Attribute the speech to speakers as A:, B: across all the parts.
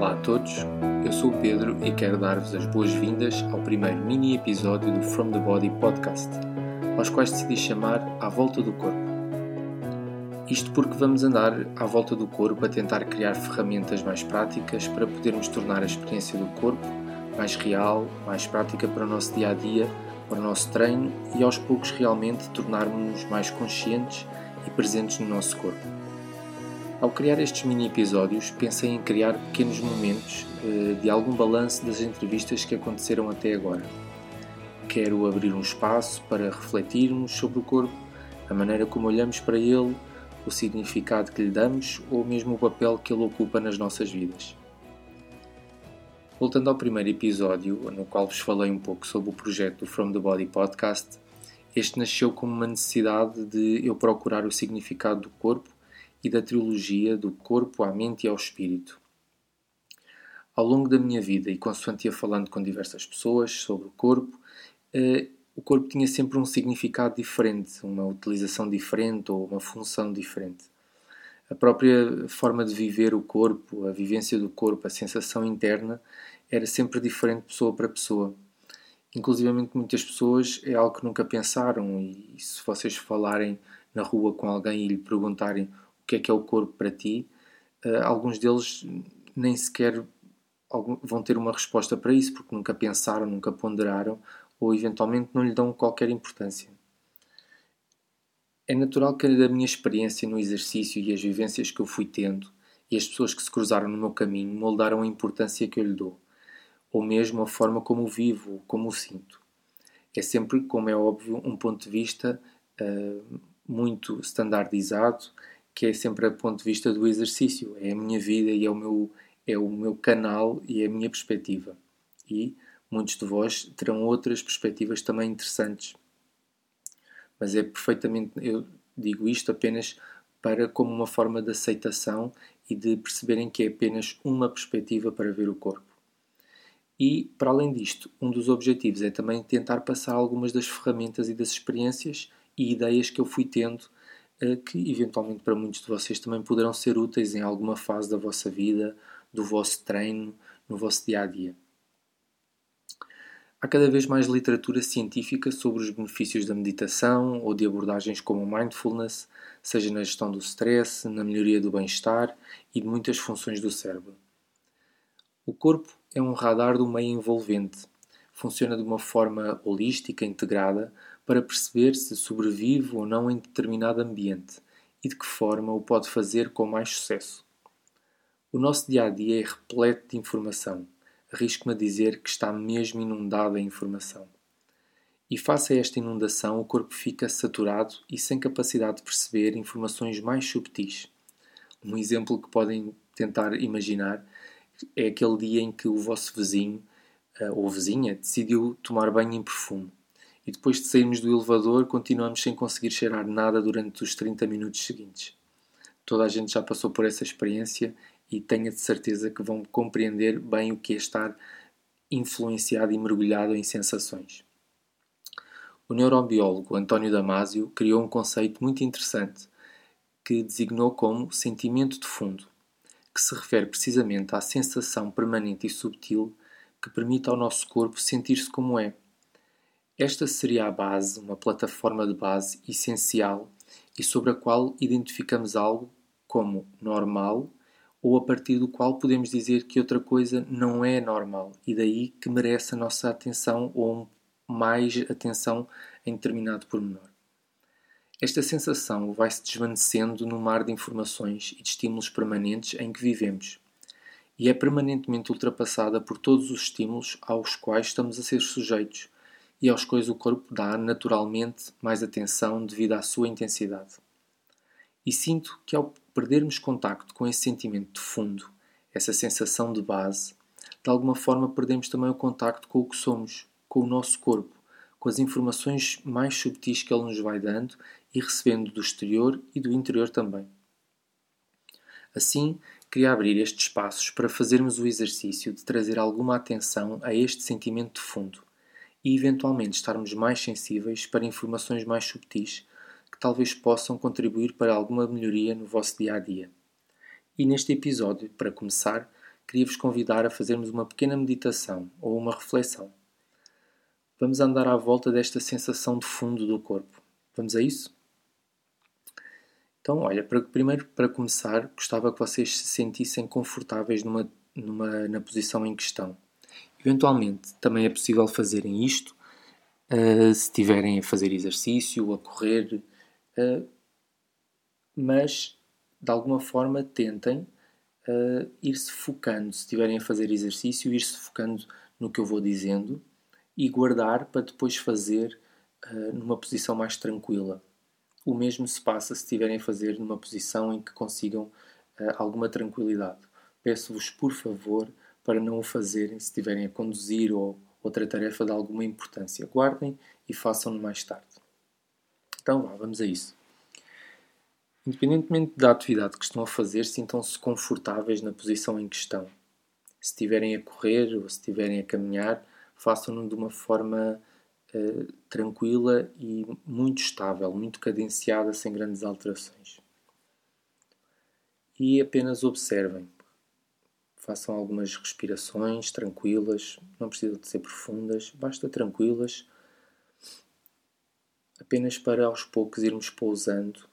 A: Olá a todos, eu sou o Pedro e quero dar-vos as boas-vindas ao primeiro mini episódio do From the Body podcast, aos quais decidi chamar À Volta do Corpo. Isto porque vamos andar à volta do corpo a tentar criar ferramentas mais práticas para podermos tornar a experiência do corpo mais real, mais prática para o nosso dia a dia, para o nosso treino e aos poucos realmente tornarmos-nos mais conscientes e presentes no nosso corpo. Ao criar estes mini episódios, pensei em criar pequenos momentos eh, de algum balanço das entrevistas que aconteceram até agora. Quero abrir um espaço para refletirmos sobre o corpo, a maneira como olhamos para ele, o significado que lhe damos ou mesmo o papel que ele ocupa nas nossas vidas. Voltando ao primeiro episódio, no qual vos falei um pouco sobre o projeto From the Body Podcast, este nasceu como uma necessidade de eu procurar o significado do corpo e da trilogia do corpo à mente e ao espírito. Ao longo da minha vida, e consoante ia falando com diversas pessoas sobre o corpo, eh, o corpo tinha sempre um significado diferente, uma utilização diferente ou uma função diferente. A própria forma de viver o corpo, a vivência do corpo, a sensação interna, era sempre diferente pessoa para pessoa. Inclusive, muitas pessoas é algo que nunca pensaram, e se vocês falarem na rua com alguém e lhe perguntarem que é que é o corpo para ti, uh, alguns deles nem sequer vão ter uma resposta para isso, porque nunca pensaram, nunca ponderaram ou eventualmente não lhe dão qualquer importância. É natural que da minha experiência no exercício e as vivências que eu fui tendo e as pessoas que se cruzaram no meu caminho moldaram a importância que eu lhe dou, ou mesmo a forma como o vivo, como o sinto. É sempre, como é óbvio, um ponto de vista uh, muito standardizado que é sempre a ponto de vista do exercício. É a minha vida e é o meu, é o meu canal e é a minha perspectiva. E muitos de vós terão outras perspectivas também interessantes. Mas é perfeitamente, eu digo isto apenas para como uma forma de aceitação e de perceberem que é apenas uma perspectiva para ver o corpo. E, para além disto, um dos objetivos é também tentar passar algumas das ferramentas e das experiências e ideias que eu fui tendo que eventualmente para muitos de vocês também poderão ser úteis em alguma fase da vossa vida, do vosso treino, no vosso dia a dia. Há cada vez mais literatura científica sobre os benefícios da meditação ou de abordagens como o mindfulness, seja na gestão do stress, na melhoria do bem-estar e de muitas funções do cérebro. O corpo é um radar do meio envolvente. Funciona de uma forma holística, integrada, para perceber se sobrevive ou não em determinado ambiente e de que forma o pode fazer com mais sucesso. O nosso dia a dia é repleto de informação. Arrisco-me a dizer que está mesmo inundado em informação. E face a esta inundação, o corpo fica saturado e sem capacidade de perceber informações mais subtis. Um exemplo que podem tentar imaginar é aquele dia em que o vosso vizinho eh, ou vizinha decidiu tomar banho em perfume e depois de sairmos do elevador continuamos sem conseguir cheirar nada durante os 30 minutos seguintes. Toda a gente já passou por essa experiência e tenha de certeza que vão compreender bem o que é estar influenciado e mergulhado em sensações. O neurobiólogo António Damasio criou um conceito muito interessante que designou como sentimento de fundo, que se refere precisamente à sensação permanente e subtil que permite ao nosso corpo sentir-se como é, esta seria a base, uma plataforma de base essencial e sobre a qual identificamos algo como normal ou a partir do qual podemos dizer que outra coisa não é normal e daí que merece a nossa atenção ou mais atenção em determinado pormenor. Esta sensação vai-se desvanecendo no mar de informações e de estímulos permanentes em que vivemos e é permanentemente ultrapassada por todos os estímulos aos quais estamos a ser sujeitos e aos quais o corpo dá naturalmente mais atenção devido à sua intensidade. E sinto que ao perdermos contacto com esse sentimento de fundo, essa sensação de base, de alguma forma perdemos também o contacto com o que somos, com o nosso corpo, com as informações mais subtis que ele nos vai dando e recebendo do exterior e do interior também. Assim, queria abrir estes espaços para fazermos o exercício de trazer alguma atenção a este sentimento de fundo e eventualmente estarmos mais sensíveis para informações mais subtis que talvez possam contribuir para alguma melhoria no vosso dia a dia. E neste episódio, para começar, queria-vos convidar a fazermos uma pequena meditação ou uma reflexão. Vamos andar à volta desta sensação de fundo do corpo. Vamos a isso? Então, olha, para, primeiro, para começar, gostava que vocês se sentissem confortáveis numa, numa, na posição em questão. Eventualmente, também é possível fazerem isto uh, se estiverem a fazer exercício, a correr, uh, mas de alguma forma tentem uh, ir-se focando, se estiverem a fazer exercício, ir-se focando no que eu vou dizendo e guardar para depois fazer numa posição mais tranquila. O mesmo se passa se estiverem a fazer numa posição em que consigam alguma tranquilidade. Peço-vos, por favor, para não o fazerem se estiverem a conduzir ou outra tarefa de alguma importância. Guardem e façam-no mais tarde. Então, vá, vamos a isso. Independentemente da atividade que estão a fazer, sintam-se confortáveis na posição em que estão. Se estiverem a correr ou se estiverem a caminhar, façam-no de uma forma uh, tranquila e muito estável, muito cadenciada, sem grandes alterações. E apenas observem Façam algumas respirações tranquilas, não precisam de ser profundas, basta tranquilas, apenas para aos poucos irmos pousando,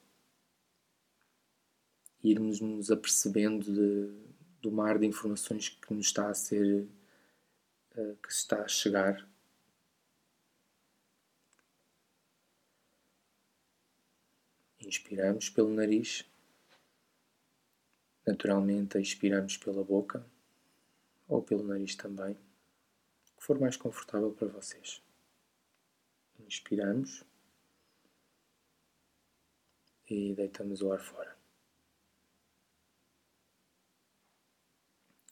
A: irmos nos apercebendo de, do mar de informações que nos está a ser, uh, que está a chegar. Inspiramos pelo nariz. Naturalmente, expiramos pela boca ou pelo nariz também, o que for mais confortável para vocês. Inspiramos e deitamos o ar fora.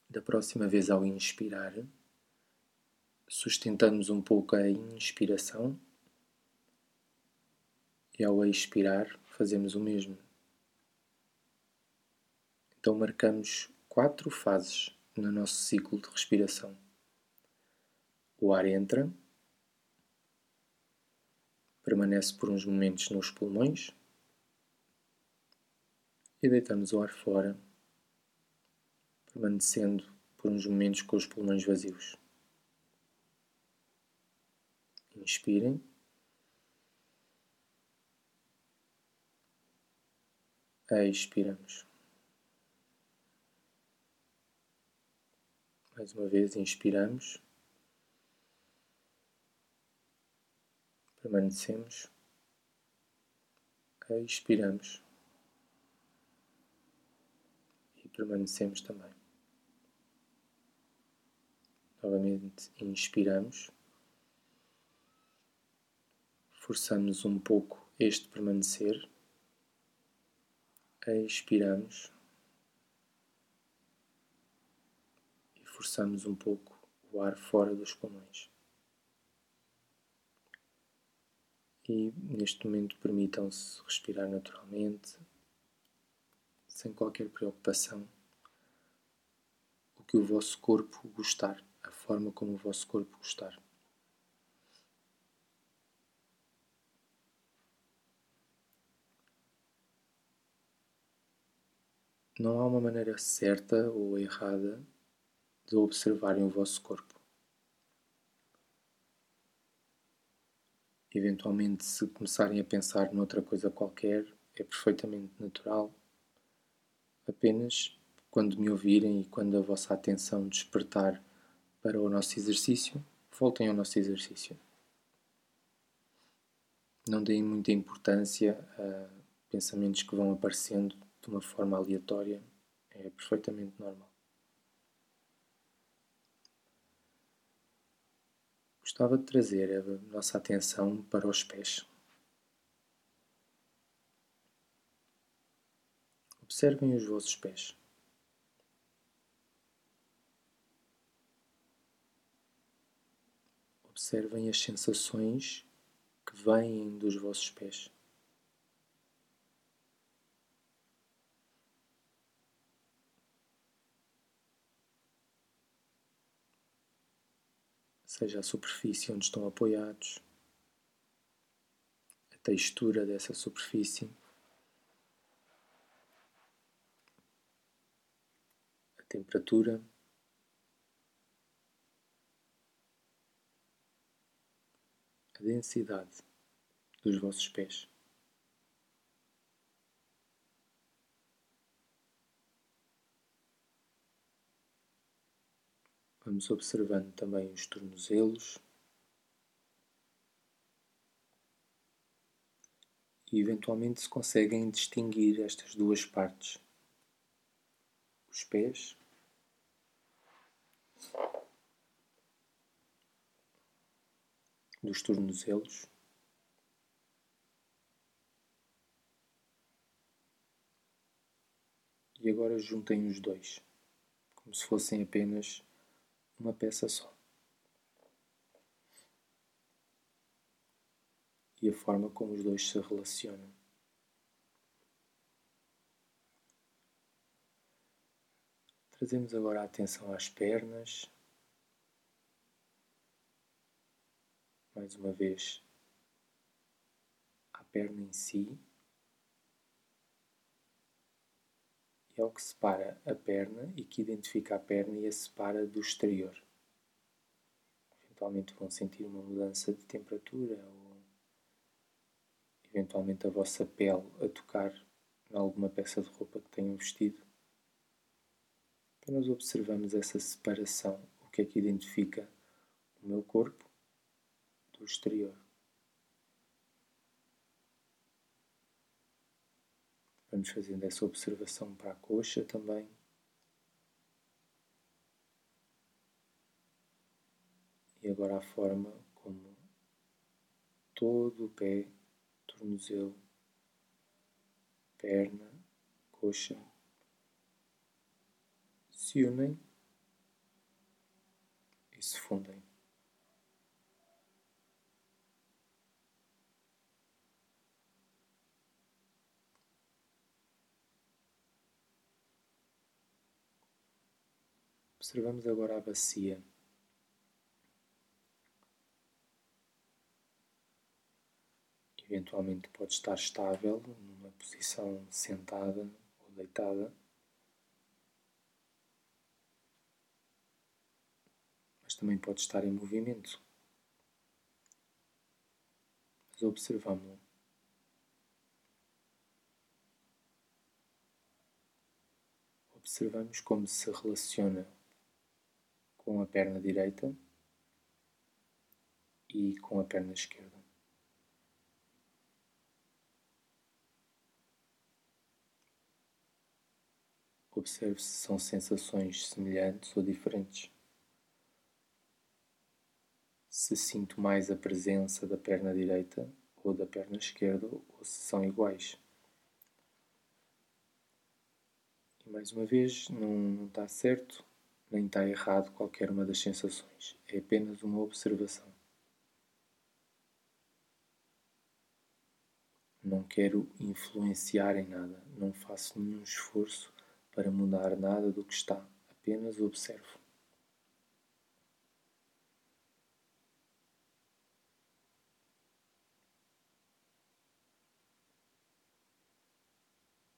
A: Da próxima vez, ao inspirar, sustentamos um pouco a inspiração e ao expirar, fazemos o mesmo. Então marcamos quatro fases no nosso ciclo de respiração. O ar entra, permanece por uns momentos nos pulmões e deitamos o ar fora, permanecendo por uns momentos com os pulmões vazios. Inspirem. Expiramos. Mais uma vez, inspiramos, permanecemos, expiramos. E permanecemos também. Novamente, inspiramos, forçamos um pouco este permanecer, expiramos. Forçamos um pouco o ar fora dos pulmões. E neste momento permitam-se respirar naturalmente, sem qualquer preocupação, o que o vosso corpo gostar, a forma como o vosso corpo gostar. Não há uma maneira certa ou errada de observarem o vosso corpo. Eventualmente, se começarem a pensar noutra coisa qualquer, é perfeitamente natural. Apenas quando me ouvirem e quando a vossa atenção despertar para o nosso exercício, voltem ao nosso exercício. Não deem muita importância a pensamentos que vão aparecendo de uma forma aleatória, é perfeitamente normal. Gostava de trazer a nossa atenção para os pés. Observem os vossos pés. Observem as sensações que vêm dos vossos pés. seja a superfície onde estão apoiados, a textura dessa superfície, a temperatura. A densidade dos vossos pés. Vamos observando também os tornozelos. E eventualmente se conseguem distinguir estas duas partes, os pés. Dos tornozelos. E agora juntem os dois, como se fossem apenas uma peça só. E a forma como os dois se relacionam. Trazemos agora a atenção às pernas. Mais uma vez, à perna em si. É o que separa a perna e que identifica a perna e a separa do exterior. Eventualmente vão sentir uma mudança de temperatura ou eventualmente a vossa pele a tocar em alguma peça de roupa que tenham vestido. Apenas observamos essa separação, o que é que identifica o meu corpo do exterior. Vamos fazendo essa observação para a coxa também. E agora a forma como todo o pé, tornozelo, perna, coxa se unem e se fundem. Observamos agora a bacia. Eventualmente pode estar estável numa posição sentada ou deitada. Mas também pode estar em movimento. Mas observamos-lo. Observamos como se relaciona com a perna direita e com a perna esquerda. Observe se são sensações semelhantes ou diferentes. Se sinto mais a presença da perna direita ou da perna esquerda ou se são iguais. E mais uma vez, não, não está certo nem está errado qualquer uma das sensações, é apenas uma observação. Não quero influenciar em nada, não faço nenhum esforço para mudar nada do que está, apenas observo.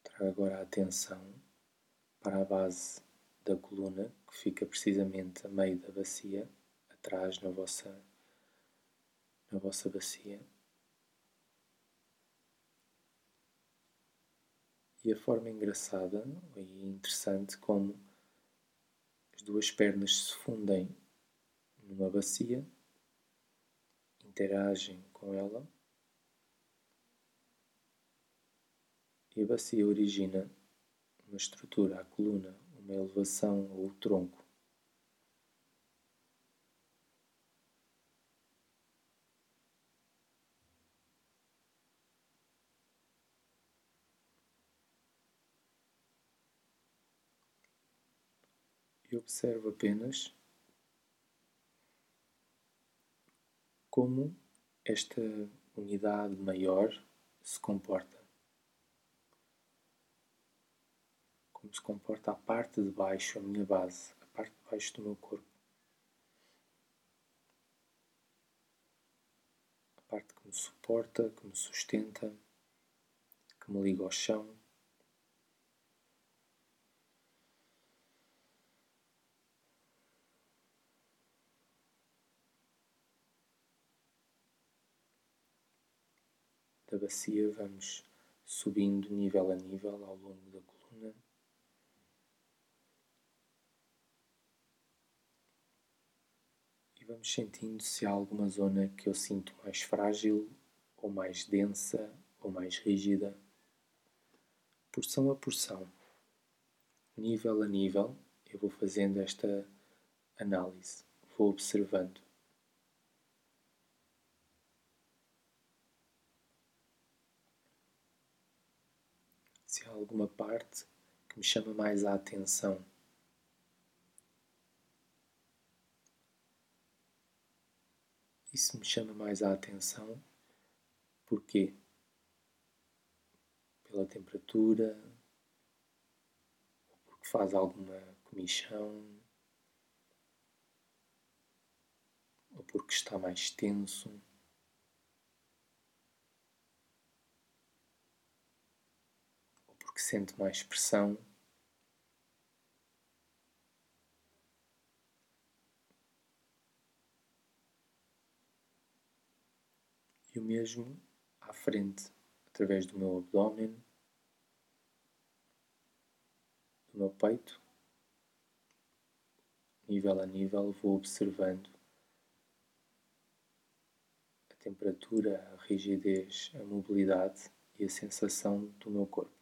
A: Trago agora a atenção para a base da coluna que fica precisamente a meio da bacia, atrás na vossa, na vossa bacia. E a forma engraçada e interessante como as duas pernas se fundem numa bacia, interagem com ela e a bacia origina uma estrutura, a coluna, uma elevação ou tronco. E observo apenas como esta unidade maior se comporta. Como se comporta a parte de baixo, a minha base, a parte de baixo do meu corpo. A parte que me suporta, que me sustenta, que me liga ao chão. da bacia, vamos subindo nível a nível ao longo da coluna. Vamos sentindo se há alguma zona que eu sinto mais frágil, ou mais densa, ou mais rígida. Porção a porção, nível a nível, eu vou fazendo esta análise, vou observando. se há alguma parte que me chama mais a atenção. Isso me chama mais a atenção porquê? Pela temperatura, ou porque faz alguma comichão, ou porque está mais tenso. que sente mais pressão. O mesmo à frente, através do meu abdômen, do meu peito, nível a nível, vou observando a temperatura, a rigidez, a mobilidade e a sensação do meu corpo.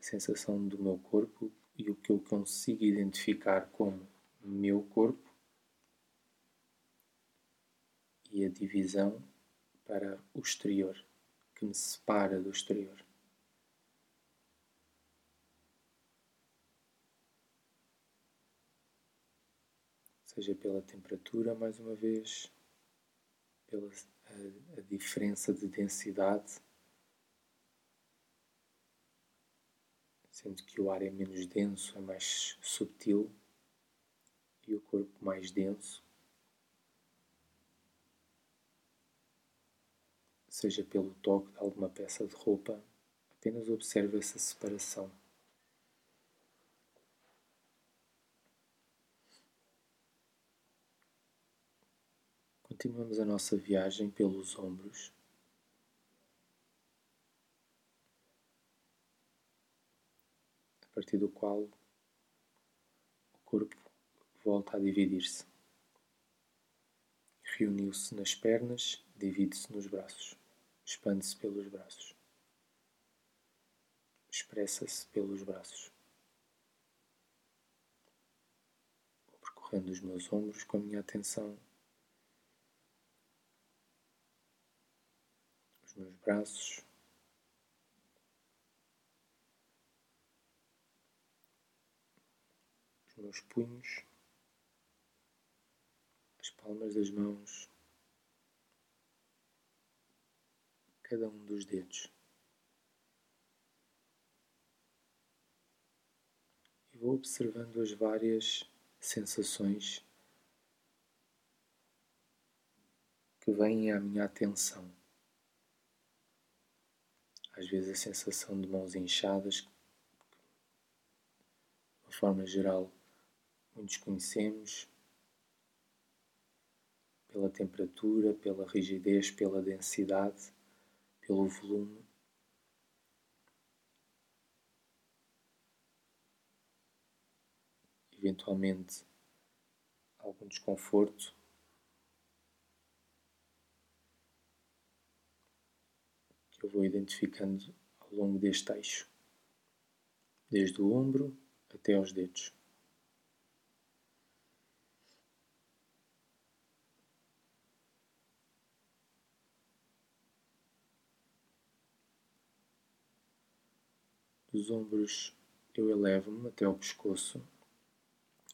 A: sensação do meu corpo e o que eu consigo identificar como meu corpo e a divisão para o exterior, que me separa do exterior. Seja pela temperatura, mais uma vez, pela a, a diferença de densidade sendo que o ar é menos denso, é mais subtil e o corpo mais denso. Seja pelo toque de alguma peça de roupa, apenas observe essa separação. Continuamos a nossa viagem pelos ombros. partir do qual o corpo volta a dividir-se. Reuniu-se nas pernas, divide-se nos braços, expande-se pelos braços, expressa-se pelos braços. Percorrendo os meus ombros com a minha atenção. Os meus braços, meus punhos, as palmas das mãos, cada um dos dedos. E vou observando as várias sensações que vêm à minha atenção. Às vezes a sensação de mãos inchadas, de uma forma geral, muitos conhecemos pela temperatura, pela rigidez, pela densidade, pelo volume. Eventualmente, algum desconforto. Que eu vou identificando ao longo deste eixo, desde o ombro até aos dedos. Dos ombros eu elevo-me até ao pescoço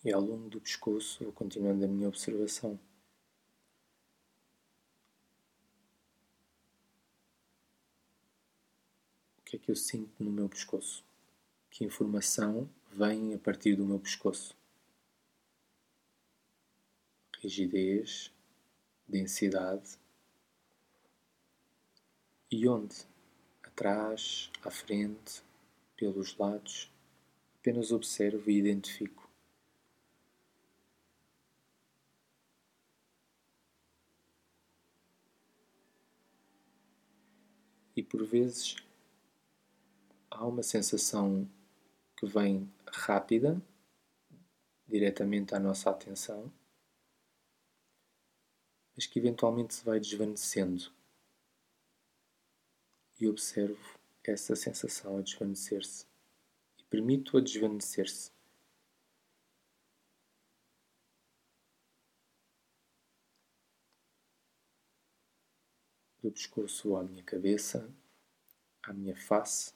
A: e ao longo do pescoço vou continuando a minha observação. O que é que eu sinto no meu pescoço? Que informação vem a partir do meu pescoço? Rigidez, densidade e onde? Atrás, à frente, pelos lados, apenas observo e identifico. E por vezes há uma sensação que vem rápida, diretamente à nossa atenção, mas que eventualmente se vai desvanecendo. E observo essa sensação a desvanecer-se e permito-a desvanecer-se. Do pescoço à minha cabeça, à minha face,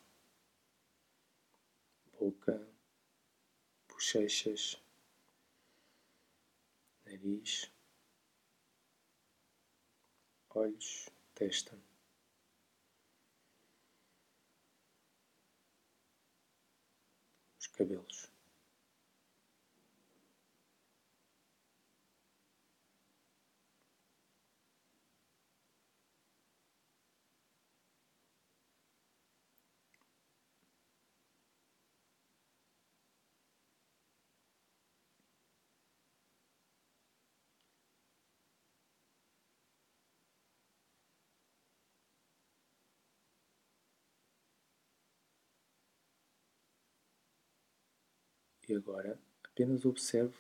A: boca, bochechas, nariz, olhos, testa. Cabelos. E agora apenas observo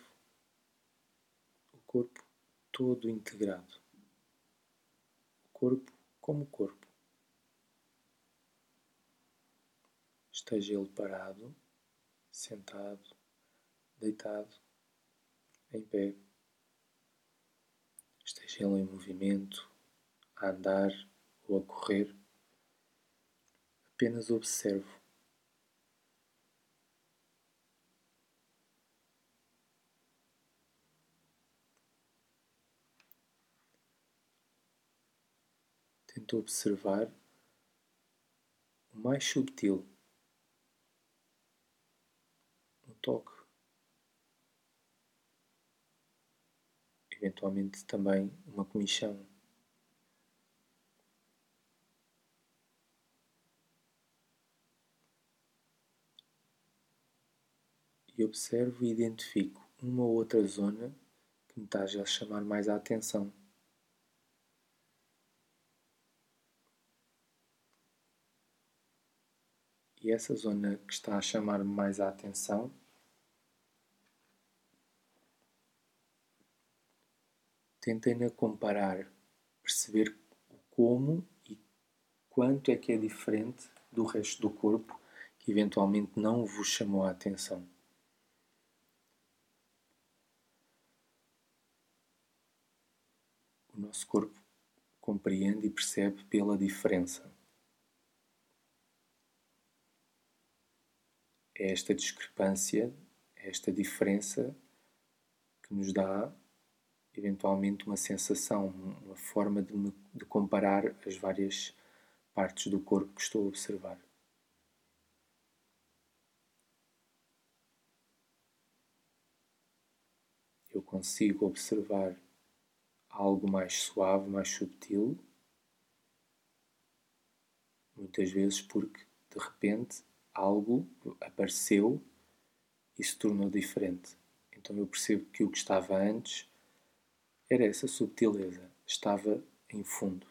A: o corpo todo integrado. O corpo como corpo. Esteja ele parado, sentado, deitado, em pé. Esteja ele em movimento, a andar ou a correr. Apenas observo Tento observar o mais subtil, um toque. Eventualmente também uma comichão. E observo e identifico uma ou outra zona que me está a chamar mais a atenção. E essa zona que está a chamar mais a atenção tentem-na comparar, perceber como e quanto é que é diferente do resto do corpo que eventualmente não vos chamou a atenção. O nosso corpo compreende e percebe pela diferença. É esta discrepância, é esta diferença que nos dá eventualmente uma sensação, uma forma de, me, de comparar as várias partes do corpo que estou a observar. Eu consigo observar algo mais suave, mais subtil, muitas vezes porque de repente algo apareceu e se tornou diferente. Então eu percebo que o que estava antes era essa subtileza, estava em fundo.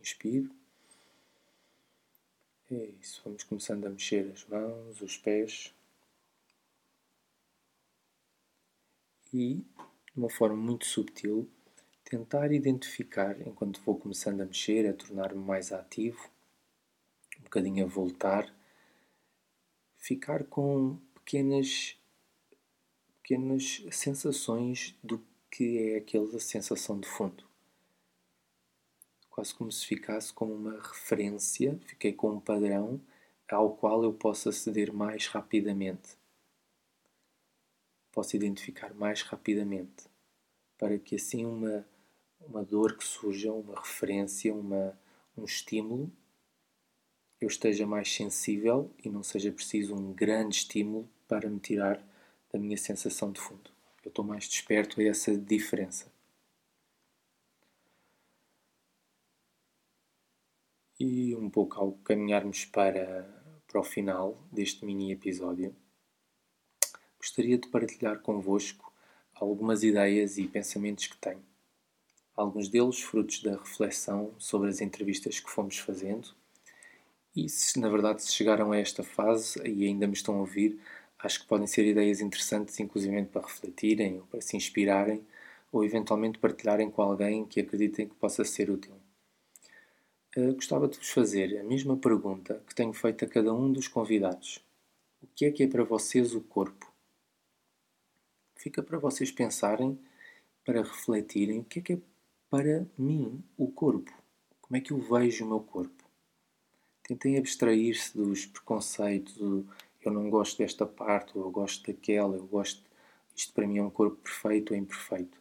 A: Inspiro. É isso, vamos começando a mexer as mãos, os pés. E, de uma forma muito subtil, tentar identificar, enquanto vou começando a mexer, a tornar-me mais ativo, um bocadinho a voltar, ficar com pequenas, pequenas sensações do que é aquela sensação de fundo quase como se ficasse como uma referência, fiquei com um padrão ao qual eu posso aceder mais rapidamente. Posso identificar mais rapidamente, para que assim uma, uma dor que surja, uma referência, uma, um estímulo, eu esteja mais sensível e não seja preciso um grande estímulo para me tirar da minha sensação de fundo. Eu estou mais desperto a essa diferença. E um pouco ao caminharmos para, para o final deste mini episódio, gostaria de partilhar convosco algumas ideias e pensamentos que tenho. Alguns deles frutos da reflexão sobre as entrevistas que fomos fazendo. E se na verdade se chegaram a esta fase e ainda me estão a ouvir, acho que podem ser ideias interessantes, inclusive para refletirem ou para se inspirarem ou eventualmente partilharem com alguém que acreditem que possa ser útil. Uh, gostava de vos fazer a mesma pergunta que tenho feito a cada um dos convidados. O que é que é para vocês o corpo? Fica para vocês pensarem, para refletirem o que é que é para mim o corpo. Como é que eu vejo o meu corpo? Tentem abstrair-se dos preconceitos, do, eu não gosto desta parte, ou eu gosto daquela, eu gosto. Isto para mim é um corpo perfeito ou imperfeito.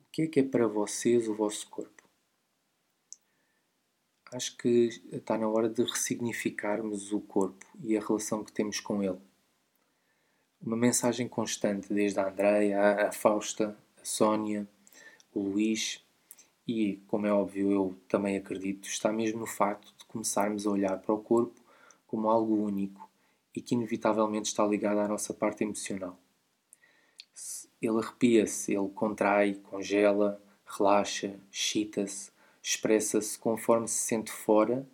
A: O que é que é para vocês o vosso corpo? Acho que está na hora de ressignificarmos o corpo e a relação que temos com ele. Uma mensagem constante desde a Andreia, a Fausta, a Sónia, o Luís e, como é óbvio, eu também acredito, está mesmo no facto de começarmos a olhar para o corpo como algo único e que inevitavelmente está ligado à nossa parte emocional. Ele arrepia-se, ele contrai, congela, relaxa, excita-se, expressa-se conforme se sente fora,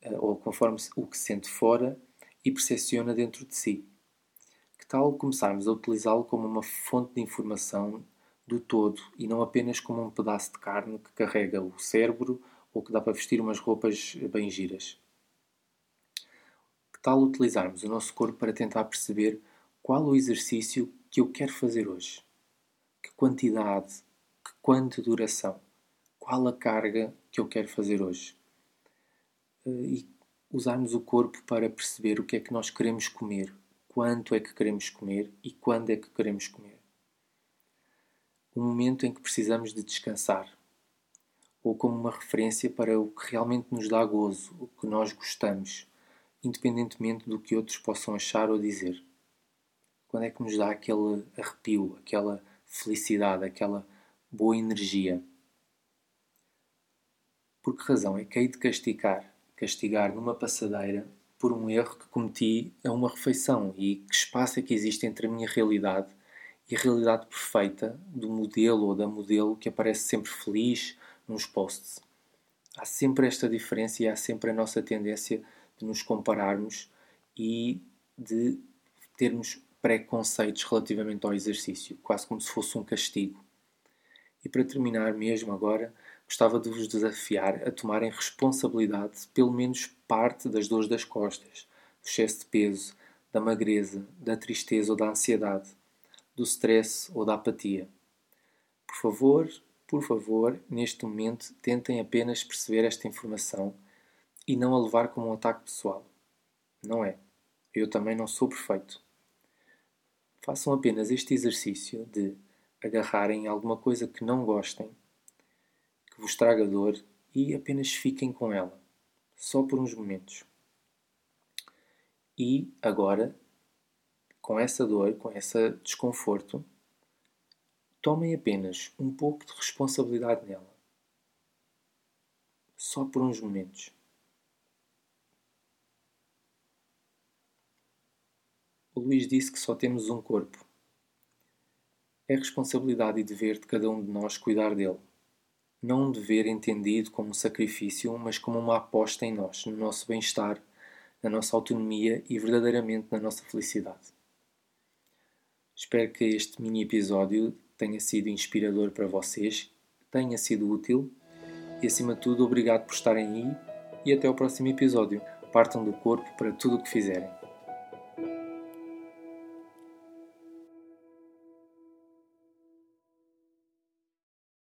A: eh, ou conforme o que sente fora e percepciona dentro de si. Que tal começarmos a utilizá-lo como uma fonte de informação do todo e não apenas como um pedaço de carne que carrega o cérebro ou que dá para vestir umas roupas bem giras? Que tal utilizarmos o nosso corpo para tentar perceber qual o exercício que eu quero fazer hoje? Que quantidade? Que quanto duração? Qual a carga que eu quero fazer hoje. Eh, e usarmos o corpo para perceber o que é que nós queremos comer, quanto é que queremos comer e quando é que queremos comer. Um momento em que precisamos de descansar, ou como uma referência para o que realmente nos dá gozo, o que nós gostamos, independentemente do que outros possam achar ou dizer. Quando é que nos dá aquele arrepio, aquela felicidade, aquela boa energia? Por que razão é que hei de castigar, castigar numa passadeira por um erro que cometi a uma refeição e que espaço é que existe entre a minha realidade e a realidade perfeita do modelo ou da modelo que aparece sempre feliz nos posts. Há sempre esta diferença e há sempre a nossa tendência de nos compararmos e de termos preconceitos relativamente ao exercício, quase como se fosse um castigo. E para terminar mesmo agora, gostava de vos desafiar a tomarem responsabilidade pelo menos parte das dores das costas, do excesso de peso, da magreza, da tristeza ou da ansiedade, do stress ou da apatia. Por favor, por favor, neste momento tentem apenas perceber esta informação e não a levar como um ataque pessoal. Não é. Eu também não sou perfeito. Façam apenas este exercício de agarrarem alguma coisa que não gostem que vos traga dor e apenas fiquem com ela, só por uns momentos. E agora, com essa dor, com esse desconforto, tomem apenas um pouco de responsabilidade nela. Só por uns momentos. O Luís disse que só temos um corpo. É responsabilidade e dever de cada um de nós cuidar dele não dever entendido como um sacrifício, mas como uma aposta em nós, no nosso bem-estar, na nossa autonomia e verdadeiramente na nossa felicidade. Espero que este mini episódio tenha sido inspirador para vocês, tenha sido útil e, acima de tudo, obrigado por estarem aí e até ao próximo episódio. Partam do corpo para tudo o que fizerem.